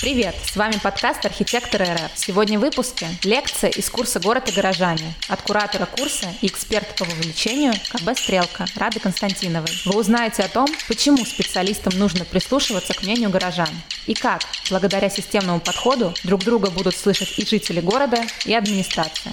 Привет! С вами подкаст «Архитектор РФ». Сегодня в выпуске лекция из курса «Город и горожане» от куратора курса и эксперта по вовлечению КБ «Стрелка» Рады Константиновой. Вы узнаете о том, почему специалистам нужно прислушиваться к мнению горожан и как, благодаря системному подходу, друг друга будут слышать и жители города, и администрация.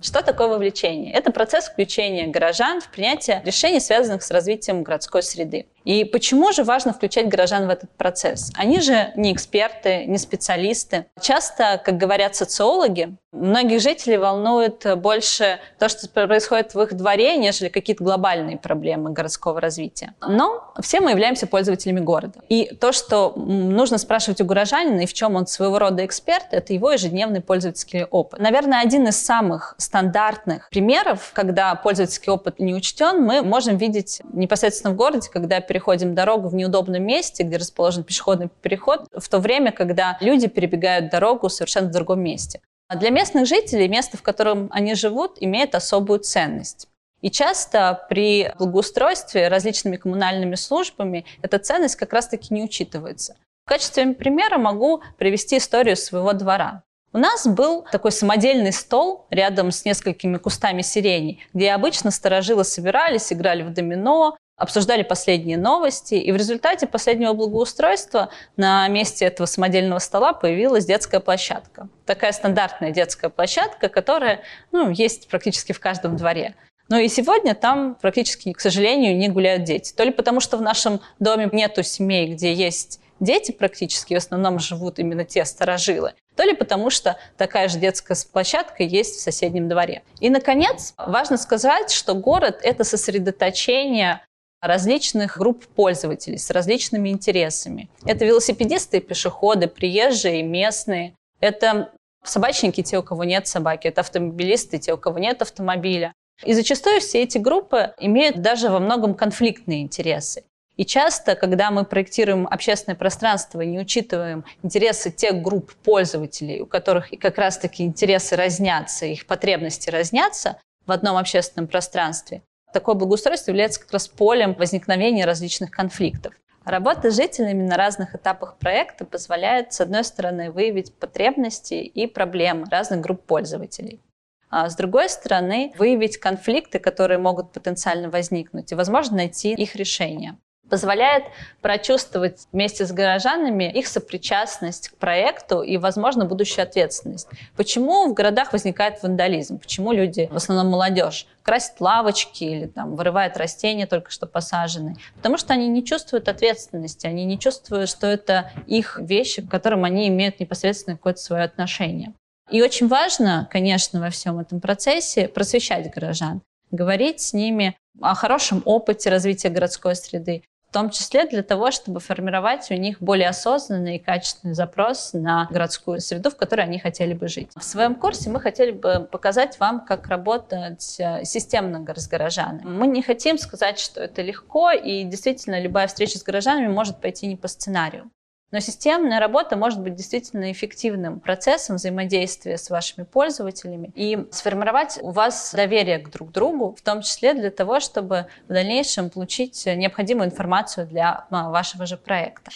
Что такое вовлечение? Это процесс включения горожан в принятие решений, связанных с развитием городской среды. И почему же важно включать горожан в этот процесс? Они же не эксперты, не специалисты. Часто, как говорят социологи, многих жителей волнует больше то, что происходит в их дворе, нежели какие-то глобальные проблемы городского развития. Но все мы являемся пользователями города. И то, что нужно спрашивать у горожанина и в чем он своего рода эксперт, это его ежедневный пользовательский опыт. Наверное, один из самых стандартных примеров, когда пользовательский опыт не учтен, мы можем видеть непосредственно в городе, когда переходим дорогу в неудобном месте, где расположен пешеходный переход, в то время, когда люди перебегают дорогу совершенно в другом месте. А для местных жителей место, в котором они живут, имеет особую ценность. И часто при благоустройстве различными коммунальными службами эта ценность как раз-таки не учитывается. В качестве примера могу привести историю своего двора. У нас был такой самодельный стол рядом с несколькими кустами сирени, где обычно сторожилы собирались, играли в домино, обсуждали последние новости, и в результате последнего благоустройства на месте этого самодельного стола появилась детская площадка. Такая стандартная детская площадка, которая ну, есть практически в каждом дворе. Но и сегодня там практически, к сожалению, не гуляют дети. То ли потому, что в нашем доме нету семей, где есть дети практически, в основном живут именно те старожилы, то ли потому, что такая же детская площадка есть в соседнем дворе. И, наконец, важно сказать, что город — это сосредоточение различных групп пользователей с различными интересами. Это велосипедисты пешеходы, приезжие, местные. Это собачники, те, у кого нет собаки. Это автомобилисты, те, у кого нет автомобиля. И зачастую все эти группы имеют даже во многом конфликтные интересы. И часто, когда мы проектируем общественное пространство и не учитываем интересы тех групп пользователей, у которых как раз-таки интересы разнятся, их потребности разнятся в одном общественном пространстве, Такое благоустройство является как раз полем возникновения различных конфликтов. Работа с жителями на разных этапах проекта позволяет, с одной стороны, выявить потребности и проблемы разных групп пользователей. А с другой стороны, выявить конфликты, которые могут потенциально возникнуть, и, возможно, найти их решение позволяет прочувствовать вместе с горожанами их сопричастность к проекту и, возможно, будущую ответственность. Почему в городах возникает вандализм? Почему люди, в основном молодежь, красят лавочки или там, вырывают растения, только что посаженные? Потому что они не чувствуют ответственности, они не чувствуют, что это их вещи, к которым они имеют непосредственно какое-то свое отношение. И очень важно, конечно, во всем этом процессе просвещать горожан, говорить с ними о хорошем опыте развития городской среды, в том числе для того, чтобы формировать у них более осознанный и качественный запрос на городскую среду, в которой они хотели бы жить. В своем курсе мы хотели бы показать вам, как работать э, системно с горожанами. Мы не хотим сказать, что это легко, и действительно любая встреча с горожанами может пойти не по сценарию. Но системная работа может быть действительно эффективным процессом взаимодействия с вашими пользователями и сформировать у вас доверие к друг другу, в том числе для того, чтобы в дальнейшем получить необходимую информацию для а, вашего же проекта.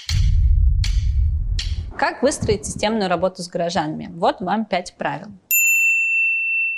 Как выстроить системную работу с горожанами? Вот вам пять правил.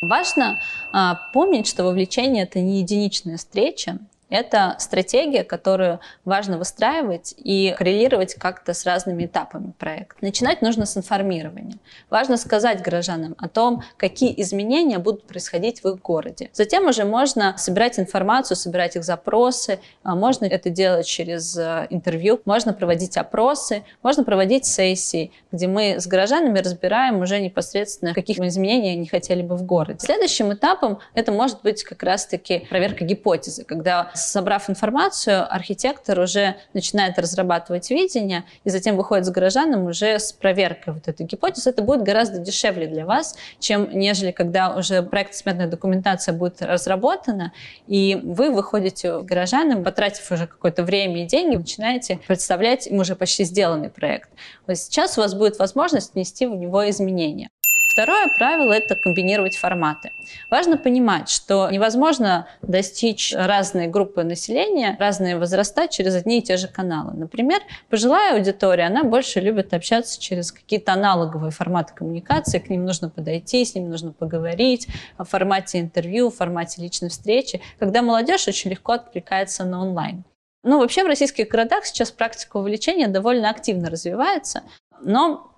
Важно а, помнить, что вовлечение это не единичная встреча, это стратегия, которую важно выстраивать и коррелировать как-то с разными этапами проекта. Начинать нужно с информирования. Важно сказать горожанам о том, какие изменения будут происходить в их городе. Затем уже можно собирать информацию, собирать их запросы. А можно это делать через э, интервью, можно проводить опросы, можно проводить сессии, где мы с горожанами разбираем уже непосредственно, каких изменений они хотели бы в городе. Следующим этапом это может быть как раз-таки проверка гипотезы, когда собрав информацию, архитектор уже начинает разрабатывать видение и затем выходит с горожанам уже с проверкой вот этой гипотезы. Это будет гораздо дешевле для вас, чем нежели когда уже проект-сметная документация будет разработана, и вы выходите к горожанам, потратив уже какое-то время и деньги, начинаете представлять им уже почти сделанный проект. Вот сейчас у вас будет возможность внести в него изменения. Второе правило – это комбинировать форматы. Важно понимать, что невозможно достичь разные группы населения, разные возраста через одни и те же каналы. Например, пожилая аудитория, она больше любит общаться через какие-то аналоговые форматы коммуникации, к ним нужно подойти, с ними нужно поговорить, в формате интервью, в формате личной встречи, когда молодежь очень легко откликается на онлайн. Ну, вообще в российских городах сейчас практика увлечения довольно активно развивается, но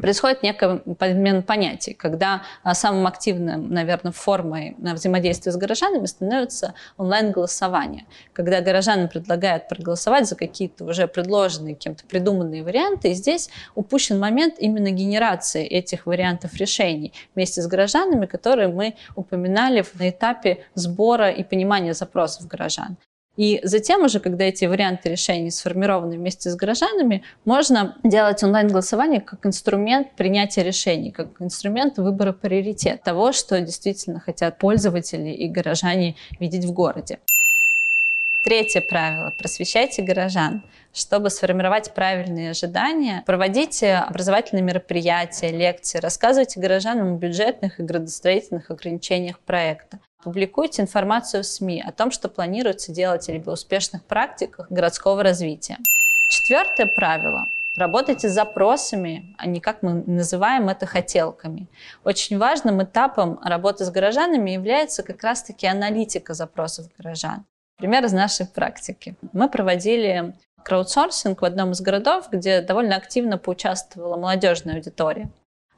происходит некая подмен понятий, когда а, самым активным, наверное, формой взаимодействия с горожанами становится онлайн-голосование, когда горожанам предлагают проголосовать за какие-то уже предложенные кем-то придуманные варианты, и здесь упущен момент именно генерации этих вариантов решений вместе с горожанами, которые мы упоминали на этапе сбора и понимания запросов горожан. И затем уже, когда эти варианты решений сформированы вместе с горожанами, можно делать онлайн-голосование как инструмент принятия решений, как инструмент выбора приоритет того, что действительно хотят пользователи и горожане видеть в городе. Третье правило. Просвещайте горожан. Чтобы сформировать правильные ожидания, проводите образовательные мероприятия, лекции, рассказывайте горожанам о бюджетных и градостроительных ограничениях проекта. Публикуйте информацию в СМИ о том, что планируется делать либо успешных практиках городского развития. Четвертое правило Работайте с запросами, а не как мы называем это хотелками. Очень важным этапом работы с горожанами является как раз-таки аналитика запросов горожан. Пример из нашей практики. Мы проводили краудсорсинг в одном из городов, где довольно активно поучаствовала молодежная аудитория.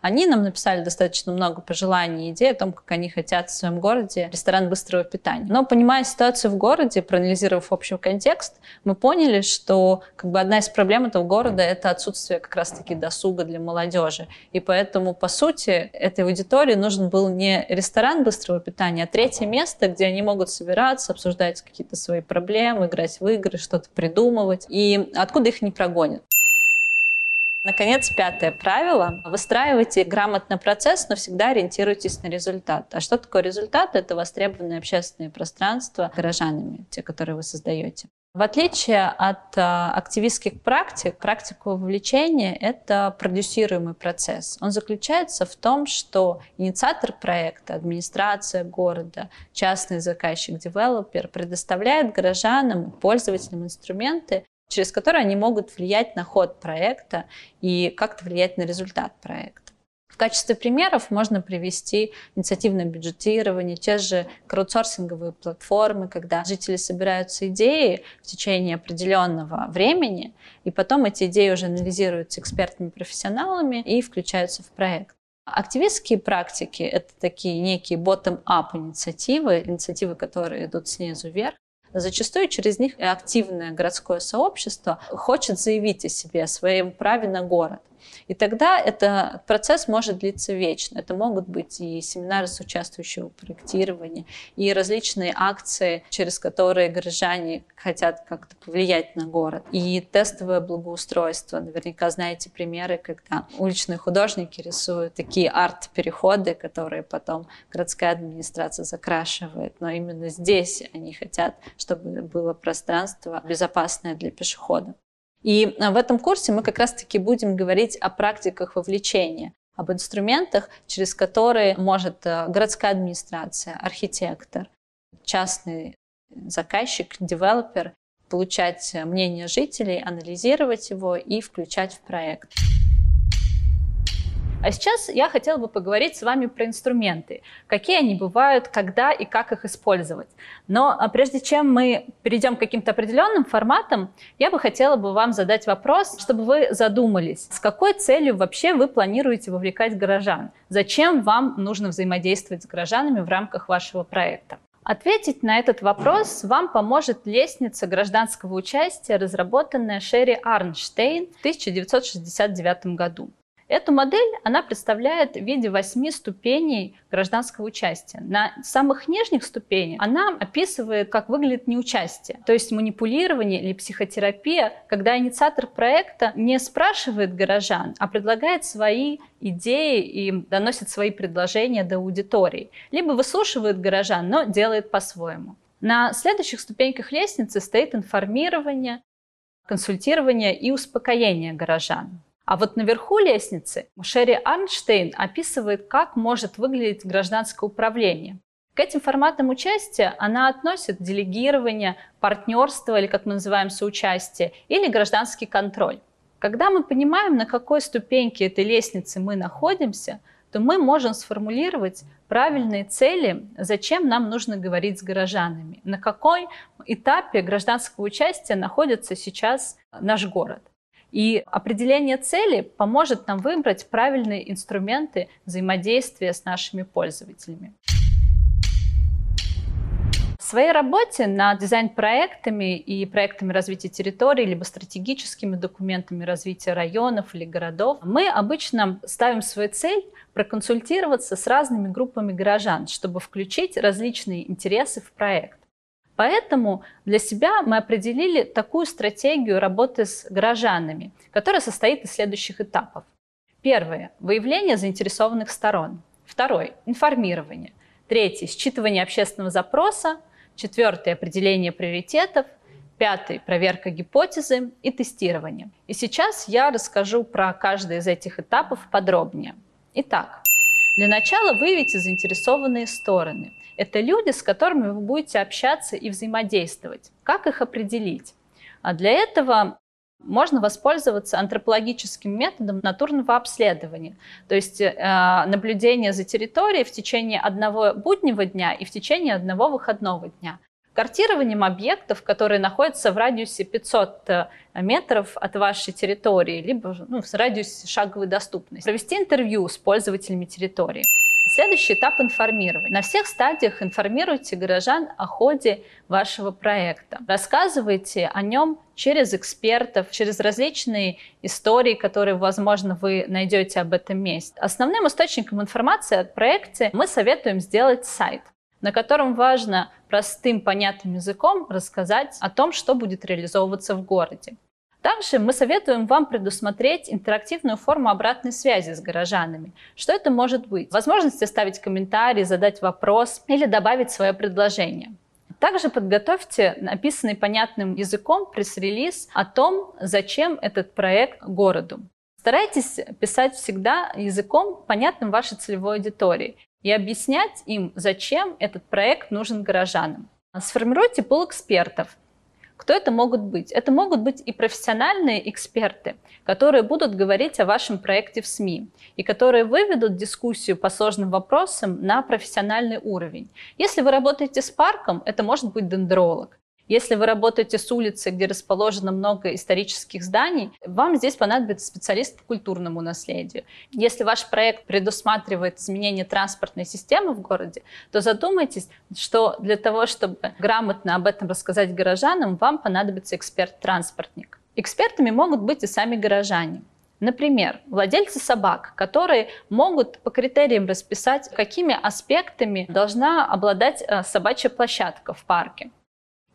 Они нам написали достаточно много пожеланий и идей о том, как они хотят в своем городе ресторан быстрого питания. Но понимая ситуацию в городе, проанализировав общий контекст, мы поняли, что как бы одна из проблем этого города — это отсутствие как раз-таки досуга для молодежи. И поэтому, по сути, этой аудитории нужен был не ресторан быстрого питания, а третье место, где они могут собираться, обсуждать какие-то свои проблемы, играть в игры, что-то придумывать, и откуда их не прогонят. Наконец, пятое правило. Выстраивайте грамотно процесс, но всегда ориентируйтесь на результат. А что такое результат? Это востребованные общественные пространства горожанами, те, которые вы создаете. В отличие от а, активистских практик, практика вовлечения — это продюсируемый процесс. Он заключается в том, что инициатор проекта, администрация города, частный заказчик, девелопер предоставляет горожанам, пользователям инструменты, через которые они могут влиять на ход проекта и как-то влиять на результат проекта. В качестве примеров можно привести инициативное бюджетирование, те же краудсорсинговые платформы, когда жители собираются идеи в течение определенного времени, и потом эти идеи уже анализируются экспертами-профессионалами и включаются в проект. Активистские практики — это такие некие bottom-up инициативы, инициативы, которые идут снизу вверх, Зачастую через них активное городское сообщество хочет заявить о себе, о своем праве на город. И тогда этот процесс может длиться вечно. Это могут быть и семинары с участвующего проектирования, и различные акции, через которые горожане хотят как-то повлиять на город, и тестовое благоустройство. Наверняка знаете примеры, когда уличные художники рисуют такие арт-переходы, которые потом городская администрация закрашивает. Но именно здесь они хотят, чтобы было пространство безопасное для пешехода. И э, в этом курсе мы как раз-таки будем говорить о практиках вовлечения, об инструментах, через которые может э, городская администрация, архитектор, частный заказчик, девелопер получать э, мнение жителей, анализировать его и включать в проект. А сейчас я хотела бы поговорить с вами про инструменты. Какие они бывают, когда и как их использовать. Но а, прежде чем мы перейдем к каким-то определенным форматам, я бы хотела бы вам задать вопрос, чтобы вы задумались, с какой целью вообще вы планируете вовлекать горожан? Зачем вам нужно взаимодействовать с горожанами в рамках вашего проекта? Ответить на этот вопрос вам поможет лестница гражданского участия, разработанная Шерри Арнштейн в 1969 году. Эту модель она представляет в виде восьми ступеней гражданского участия. На самых нижних ступенях она описывает, как выглядит неучастие, то есть манипулирование или психотерапия, когда инициатор проекта не спрашивает горожан, а предлагает свои идеи и доносит свои предложения до аудитории. Либо выслушивает горожан, но делает по-своему. На следующих ступеньках лестницы стоит информирование, консультирование и успокоение горожан. А вот наверху лестницы Шерри Арнштейн описывает, как может выглядеть гражданское управление. К этим форматам участия она относит делегирование, партнерство или, как мы называем, соучастие, или гражданский контроль. Когда мы понимаем, на какой ступеньке этой лестницы мы находимся, то мы можем сформулировать правильные цели, зачем нам нужно говорить с горожанами, на какой этапе гражданского участия находится сейчас наш город. И определение цели поможет нам выбрать правильные инструменты взаимодействия с нашими пользователями. В своей работе над дизайн-проектами и проектами развития территории, либо стратегическими документами развития районов или городов, мы обычно ставим свою цель проконсультироваться с разными группами горожан, чтобы включить различные интересы в проект. Поэтому для себя мы определили такую стратегию работы с горожанами, которая состоит из следующих этапов. Первое – выявление заинтересованных сторон. Второе – информирование. Третье – считывание общественного запроса. Четвертое – определение приоритетов. Пятый – проверка гипотезы и тестирование. И сейчас я расскажу про каждый из этих этапов подробнее. Итак, для начала выявите заинтересованные стороны. Это люди, с которыми вы будете общаться и взаимодействовать. Как их определить? А для этого можно воспользоваться антропологическим методом натурного обследования, то есть э, наблюдение за территорией в течение одного буднего дня и в течение одного выходного дня. Картированием объектов, которые находятся в радиусе 500 э, метров от вашей территории, либо ну, в радиусе шаговой доступности. Провести интервью с пользователями территории. Следующий этап информирования. На всех стадиях информируйте горожан о ходе вашего проекта. Рассказывайте о нем через экспертов, через различные истории, которые, возможно, вы найдете об этом месте. Основным источником информации о проекте мы советуем сделать сайт на котором важно простым, понятным языком рассказать о том, что будет реализовываться в городе. Также мы советуем вам предусмотреть интерактивную форму обратной связи с горожанами. Что это может быть? Возможность оставить комментарий, задать вопрос или добавить свое предложение. Также подготовьте написанный понятным языком пресс-релиз о том, зачем этот проект городу. Старайтесь писать всегда языком, понятным вашей целевой аудитории, и объяснять им, зачем этот проект нужен горожанам. Сформируйте пул экспертов, кто это могут быть? Это могут быть и профессиональные эксперты, которые будут говорить о вашем проекте в СМИ и которые выведут дискуссию по сложным вопросам на профессиональный уровень. Если вы работаете с парком, это может быть дендролог. Если вы работаете с улицы, где расположено много исторических зданий, вам здесь понадобится специалист по культурному наследию. Если ваш проект предусматривает изменение транспортной системы в городе, то задумайтесь, что для того, чтобы грамотно об этом рассказать горожанам, вам понадобится эксперт-транспортник. Экспертами могут быть и сами горожане. Например, владельцы собак, которые могут по критериям расписать, какими аспектами должна обладать э, собачья площадка в парке.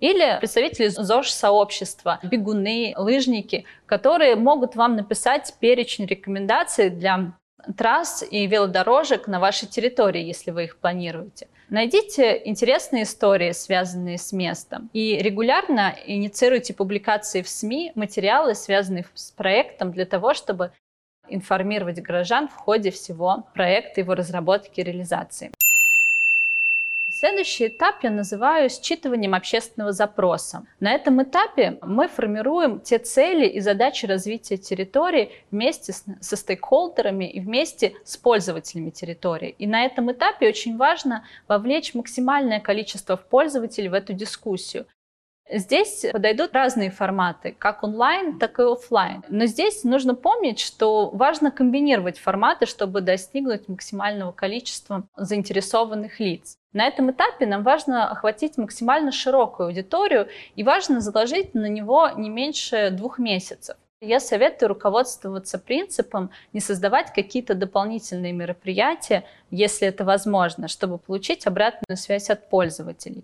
Или представители ЗОЖ-сообщества, бегуны, лыжники, которые могут вам написать перечень рекомендаций для трасс и велодорожек на вашей территории, если вы их планируете. Найдите интересные истории, связанные с местом, и регулярно инициируйте публикации в СМИ, материалы, связанные с проектом, для того, чтобы информировать горожан в ходе всего проекта, его разработки и реализации. Следующий этап я называю считыванием общественного запроса. На этом этапе мы формируем те цели и задачи развития территории вместе с, со стейкхолдерами и вместе с пользователями территории. И на этом этапе очень важно вовлечь максимальное количество пользователей в эту дискуссию. Здесь подойдут разные форматы, как онлайн, так и офлайн. Но здесь нужно помнить, что важно комбинировать форматы, чтобы достигнуть максимального количества заинтересованных лиц. На этом этапе нам важно охватить максимально широкую аудиторию и важно заложить на него не меньше двух месяцев. Я советую руководствоваться принципом не создавать какие-то дополнительные мероприятия, если это возможно, чтобы получить обратную связь от пользователей.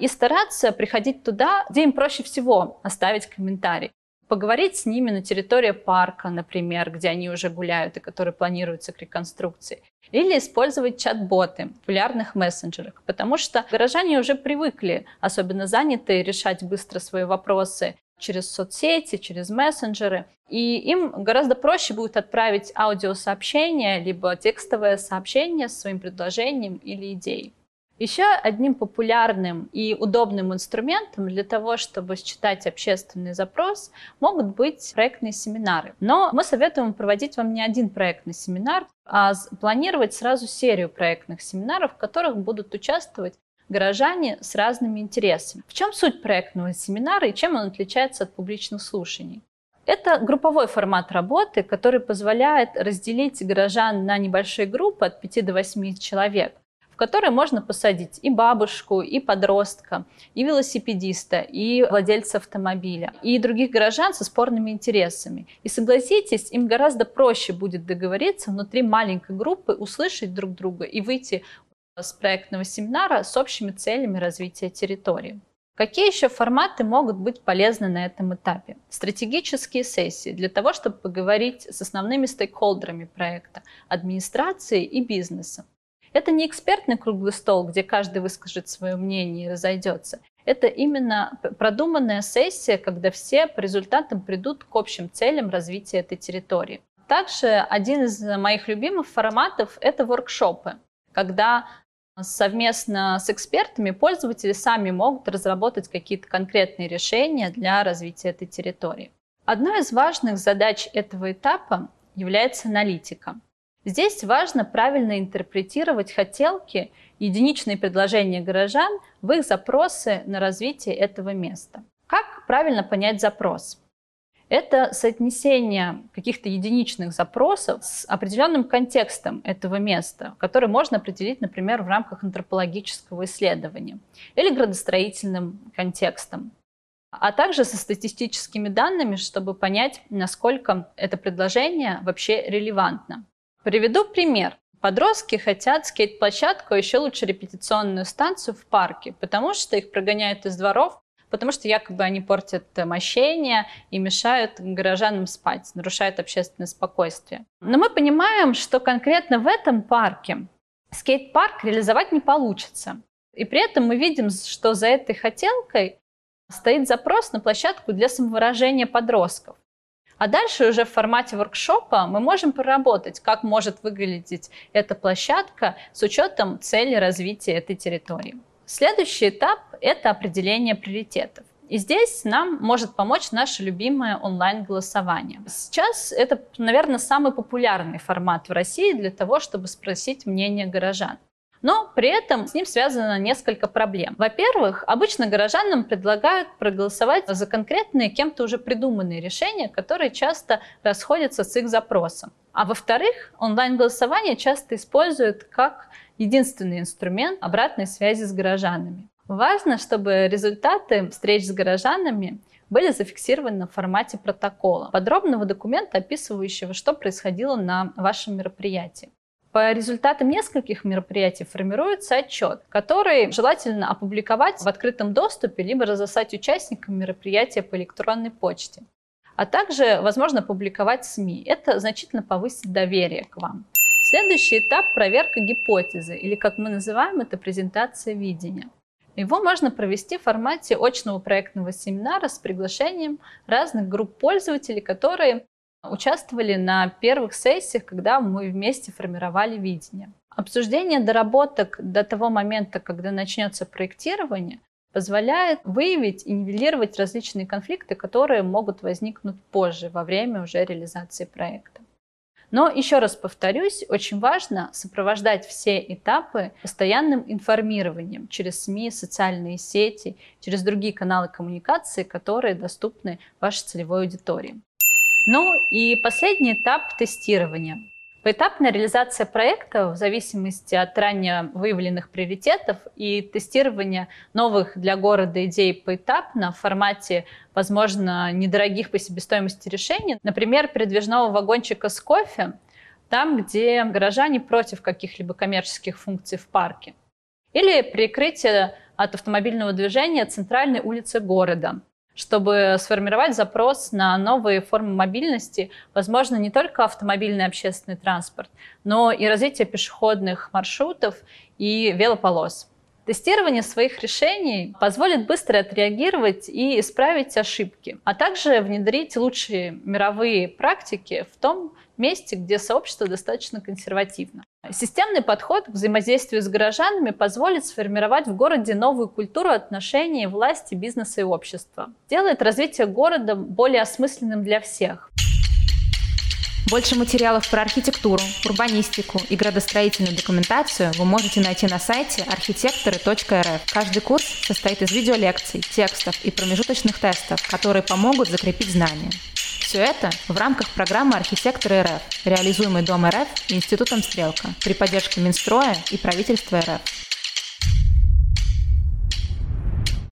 И стараться приходить туда, где им проще всего оставить комментарий поговорить с ними на территории парка, например, где они уже гуляют и которые планируются к реконструкции. Или использовать чат-боты в популярных мессенджерах, потому что горожане уже привыкли, особенно занятые, решать быстро свои вопросы через соцсети, через мессенджеры. И им гораздо проще будет отправить аудиосообщение, либо текстовое сообщение с своим предложением или идеей. Еще одним популярным и удобным инструментом для того, чтобы считать общественный запрос, могут быть проектные семинары. Но мы советуем проводить вам не один проектный семинар, а планировать сразу серию проектных семинаров, в которых будут участвовать горожане с разными интересами. В чем суть проектного семинара и чем он отличается от публичных слушаний? Это групповой формат работы, который позволяет разделить горожан на небольшие группы от 5 до 8 человек, в которые можно посадить и бабушку, и подростка, и велосипедиста, и владельца автомобиля, и других горожан со спорными интересами. И согласитесь, им гораздо проще будет договориться внутри маленькой группы, услышать друг друга и выйти с проектного семинара с общими целями развития территории. Какие еще форматы могут быть полезны на этом этапе? Стратегические сессии для того, чтобы поговорить с основными стейкхолдерами проекта, администрацией и бизнесом. Это не экспертный круглый стол, где каждый выскажет свое мнение и разойдется. Это именно продуманная сессия, когда все по результатам придут к общим целям развития этой территории. Также один из моих любимых форматов – это воркшопы, когда совместно с экспертами пользователи сами могут разработать какие-то конкретные решения для развития этой территории. Одной из важных задач этого этапа является аналитика. Здесь важно правильно интерпретировать хотелки, единичные предложения горожан в их запросы на развитие этого места. Как правильно понять запрос? это соотнесение каких-то единичных запросов с определенным контекстом этого места, который можно определить, например, в рамках антропологического исследования или градостроительным контекстом, а также со статистическими данными, чтобы понять, насколько это предложение вообще релевантно. Приведу пример. Подростки хотят скейт-площадку, а еще лучше репетиционную станцию в парке, потому что их прогоняют из дворов потому что якобы они портят мощение и мешают горожанам спать, нарушают общественное спокойствие. Но мы понимаем, что конкретно в этом парке скейт-парк реализовать не получится. И при этом мы видим, что за этой хотелкой стоит запрос на площадку для самовыражения подростков. А дальше уже в формате воркшопа мы можем проработать, как может выглядеть эта площадка с учетом цели развития этой территории. Следующий этап – это определение приоритетов. И здесь нам может помочь наше любимое онлайн-голосование. Сейчас это, наверное, самый популярный формат в России для того, чтобы спросить мнение горожан. Но при этом с ним связано несколько проблем. Во-первых, обычно горожанам предлагают проголосовать за конкретные кем-то уже придуманные решения, которые часто расходятся с их запросом. А во-вторых, онлайн-голосование часто используют как единственный инструмент обратной связи с горожанами. Важно, чтобы результаты встреч с горожанами были зафиксированы в формате протокола, подробного документа, описывающего, что происходило на вашем мероприятии. По результатам нескольких мероприятий формируется отчет, который желательно опубликовать в открытом доступе, либо разослать участникам мероприятия по электронной почте. А также, возможно, публиковать СМИ. Это значительно повысит доверие к вам. Следующий этап – проверка гипотезы, или как мы называем это, презентация видения. Его можно провести в формате очного проектного семинара с приглашением разных групп пользователей, которые участвовали на первых сессиях, когда мы вместе формировали видение. Обсуждение доработок до того момента, когда начнется проектирование, позволяет выявить и нивелировать различные конфликты, которые могут возникнуть позже, во время уже реализации проекта. Но еще раз повторюсь, очень важно сопровождать все этапы постоянным информированием через СМИ, социальные сети, через другие каналы коммуникации, которые доступны вашей целевой аудитории. Ну и последний этап тестирования. Поэтапная реализация проекта в зависимости от ранее выявленных приоритетов и тестирования новых для города идей поэтапно в формате, возможно, недорогих по себестоимости решений. Например, передвижного вагончика с кофе, там, где горожане против каких-либо коммерческих функций в парке. Или прикрытие от автомобильного движения центральной улицы города, чтобы сформировать запрос на новые формы мобильности, возможно, не только автомобильный общественный транспорт, но и развитие пешеходных маршрутов и велополос. Тестирование своих решений позволит быстро отреагировать и исправить ошибки, а также внедрить лучшие мировые практики в том месте, где сообщество достаточно консервативно. Системный подход к взаимодействию с горожанами позволит сформировать в городе новую культуру отношений власти, бизнеса и общества. Делает развитие города более осмысленным для всех. Больше материалов про архитектуру, урбанистику и градостроительную документацию вы можете найти на сайте архитекторы.рф. Каждый курс состоит из видеолекций, текстов и промежуточных тестов, которые помогут закрепить знания. Все это в рамках программы «Архитекторы РФ», реализуемой Дом РФ и Институтом «Стрелка» при поддержке Минстроя и правительства РФ.